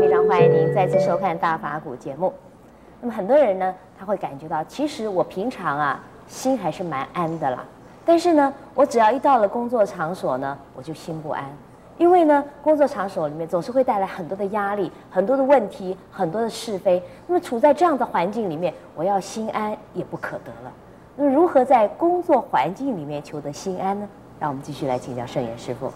非常欢迎您再次收看《大法古》节目。那么很多人呢，他会感觉到，其实我平常啊，心还是蛮安的啦。但是呢，我只要一到了工作场所呢，我就心不安，因为呢，工作场所里面总是会带来很多的压力、很多的问题、很多的是非。那么处在这样的环境里面，我要心安也不可得了。那么如何在工作环境里面求得心安呢？让我们继续来请教圣严师父。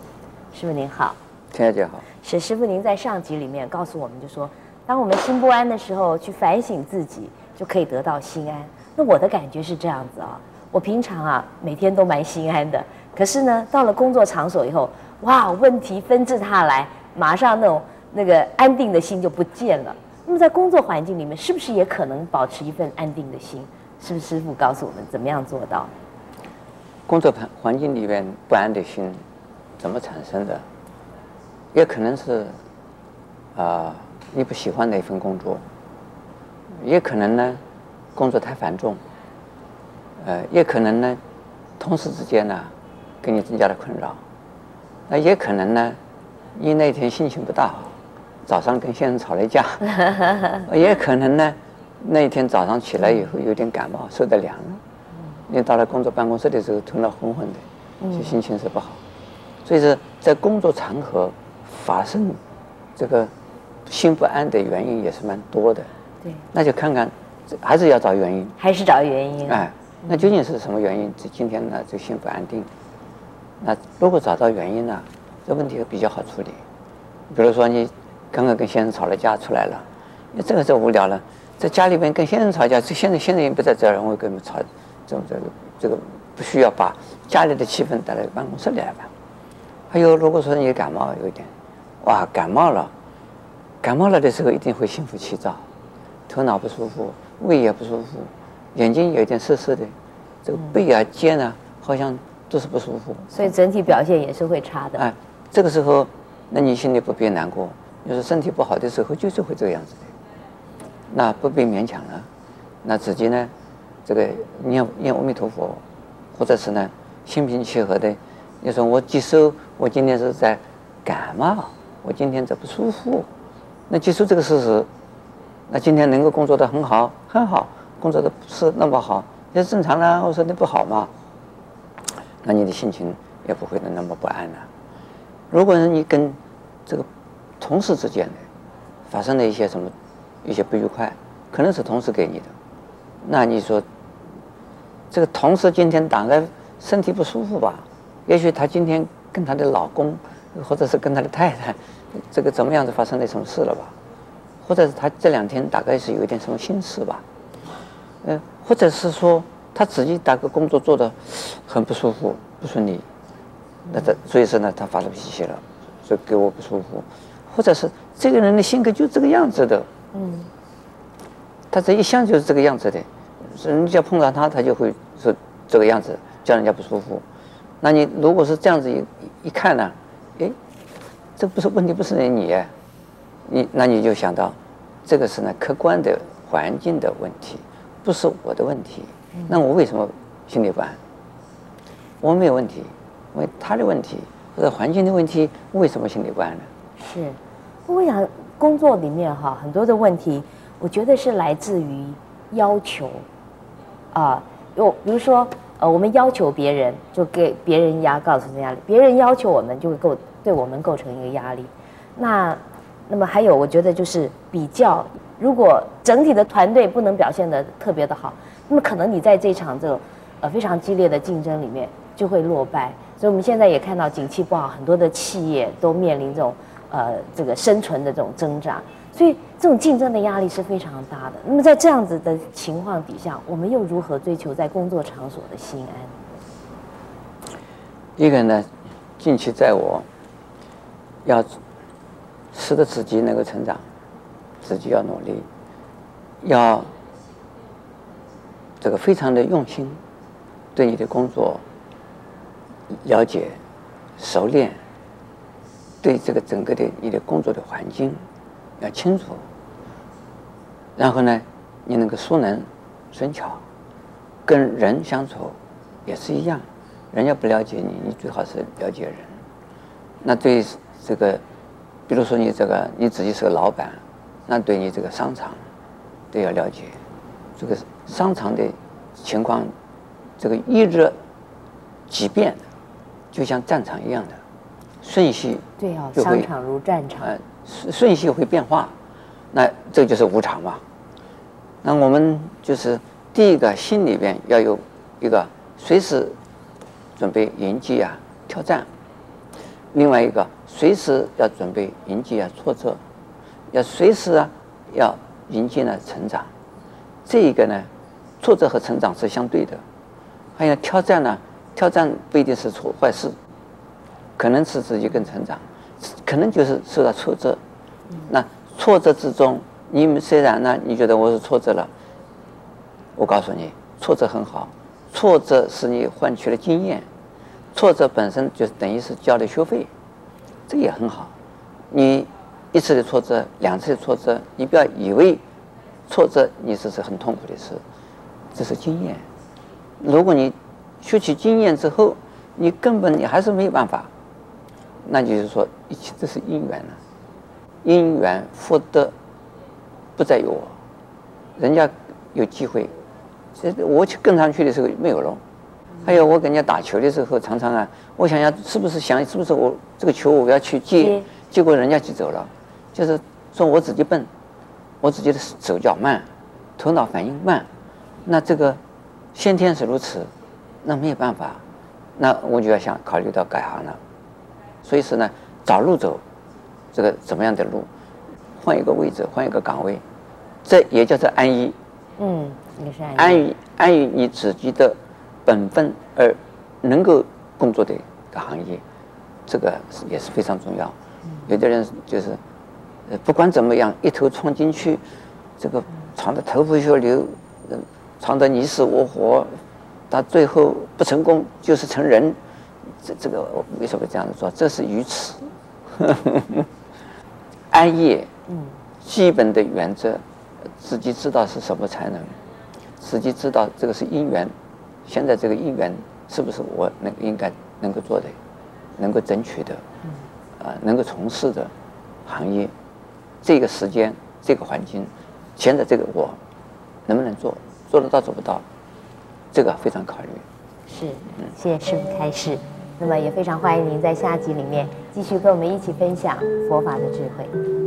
师父您好。大家好，沈师傅，您在上集里面告诉我们，就说，当我们心不安的时候，去反省自己，就可以得到心安。那我的感觉是这样子啊，我平常啊每天都蛮心安的，可是呢，到了工作场所以后，哇，问题纷至沓来，马上那种那个安定的心就不见了。那么在工作环境里面，是不是也可能保持一份安定的心？是不是师傅告诉我们怎么样做到？工作环环境里面不安的心怎么产生的？也可能是，啊、呃，你不喜欢那份工作，也可能呢，工作太繁重，呃，也可能呢，同事之间呢，给你增加了困扰，那也可能呢，你那天心情不大好，早上跟先生吵了一架，也可能呢，那一天早上起来以后有点感冒，受得凉了，你到了工作办公室的时候头脑昏昏的，就心情是不好，所以说在工作场合。发生这个心不安的原因也是蛮多的，对，那就看看，还是要找原因，还是找原因，哎，那究竟是什么原因？这今天呢，就心不安定。那如果找到原因呢，这问题比较好处理。比如说你刚刚跟先生吵了架出来了，你这个就无聊了，在家里边跟先生吵架，这现在先生也不在这儿，我跟你们吵，这这个这个不需要把家里的气氛带到办公室里来吧。还有，如果说你感冒有一点。哇，感冒了，感冒了的时候一定会心浮气躁，头脑不舒服，胃也不舒服，眼睛有一点涩涩的，这个背啊肩啊好像都是不舒服，所以整体表现也是会差的。哎，这个时候，那你心里不必难过，就是身体不好的时候就是会这个样子的，那不必勉强了，那自己呢，这个念念阿弥陀佛，或者是呢心平气和的，你说我接受，我今天是在感冒。我今天这不舒服，那接受这个事实，那今天能够工作的很好，很好，工作的不是那么好，也正常啦。我说你不好嘛，那你的心情也不会那么不安了。如果是你跟这个同事之间发生了一些什么一些不愉快，可能是同事给你的，那你说这个同事今天大概身体不舒服吧？也许她今天跟她的老公。或者是跟他的太太，这个怎么样子发生了什么事了吧？或者是他这两天大概是有一点什么心事吧？嗯，或者是说他自己大概工作做的很不舒服、不顺利，那他所以说呢，他发了脾气了，所以给我不舒服。或者是这个人的性格就这个样子的，嗯，他这一向就是这个样子的，人家碰到他，他就会是这个样子，叫人家不舒服。那你如果是这样子一一看呢？哎，这不是问题，不是你，你那你就想到，这个是呢客观的环境的问题，不是我的问题。那我为什么心里不安？我没有问题，因为他的问题或者环境的问题，为什么心里不安呢？是，我想工作里面哈很多的问题，我觉得是来自于要求，啊，有比如说。呃，我们要求别人，就给别人压，造成压力；别人要求我们，就会构对我们构成一个压力。那，那么还有，我觉得就是比较。如果整体的团队不能表现得特别的好，那么可能你在这场这种呃非常激烈的竞争里面就会落败。所以我们现在也看到景气不好，很多的企业都面临这种呃这个生存的这种挣扎。所以这种竞争的压力是非常大的。那么在这样子的情况底下，我们又如何追求在工作场所的心安？一个呢，近期在我要使得自己能够成长，自己要努力，要这个非常的用心，对你的工作了解、熟练，对这个整个的你的工作的环境。要清楚，然后呢，你能够熟能生巧，跟人相处也是一样，人家不了解你，你最好是了解人。那对这个比如说你这个你自己是个老板，那对你这个商场都要了解，这个商场的情况，这个一日几变，就像战场一样的。瞬息。对啊，商场如战场。呃，顺序会变化，那这就是无常嘛。那我们就是第一个心里边要有一个随时准备迎击啊挑战，另外一个随时要准备迎击啊挫折，要随时啊要迎接呢成长。这一个呢，挫折和成长是相对的。还有挑战呢，挑战不一定是错坏事，可能是自己更成长，可能就是受到挫折。那挫折之中，你们虽然呢，你觉得我是挫折了，我告诉你，挫折很好，挫折使你换取了经验，挫折本身就等于是交了学费，这也很好。你一次的挫折，两次的挫折，你不要以为挫折你这是很痛苦的事，这是经验。如果你学取经验之后，你根本你还是没有办法，那就是说一切都是因缘了。因缘福德不再有我，人家有机会，这我去跟上去的时候没有了。还有我跟人家打球的时候，常常啊，我想想是不是想是不是我这个球我要去接，结果人家就走了，就是说我自己笨，我自己的手脚慢，头脑反应慢，那这个。先天是如此，那没有办法，那我就要想考虑到改行了。所以说呢，找路走，这个怎么样的路，换一个位置，换一个岗位，这也叫做安逸。嗯，也是安逸。安于安于你自己的本分而能够工作的一个行业，这个也是非常重要。有的人就是，不管怎么样，一头冲进去，这个闯得头破血流。闯得你死我活，到最后不成功就是成仁，这这个我为什么这样子说？这是愚痴。安业，嗯，基本的原则，自己知道是什么才能，自己知道这个是因缘，现在这个因缘是不是我能应该能够做的，能够争取的，啊，能够从事的行业，这个时间这个环境，现在这个我能不能做？做得到做不到，这个非常考虑。是，嗯谢谢师父开示。那么也非常欢迎您在下集里面继续跟我们一起分享佛法的智慧。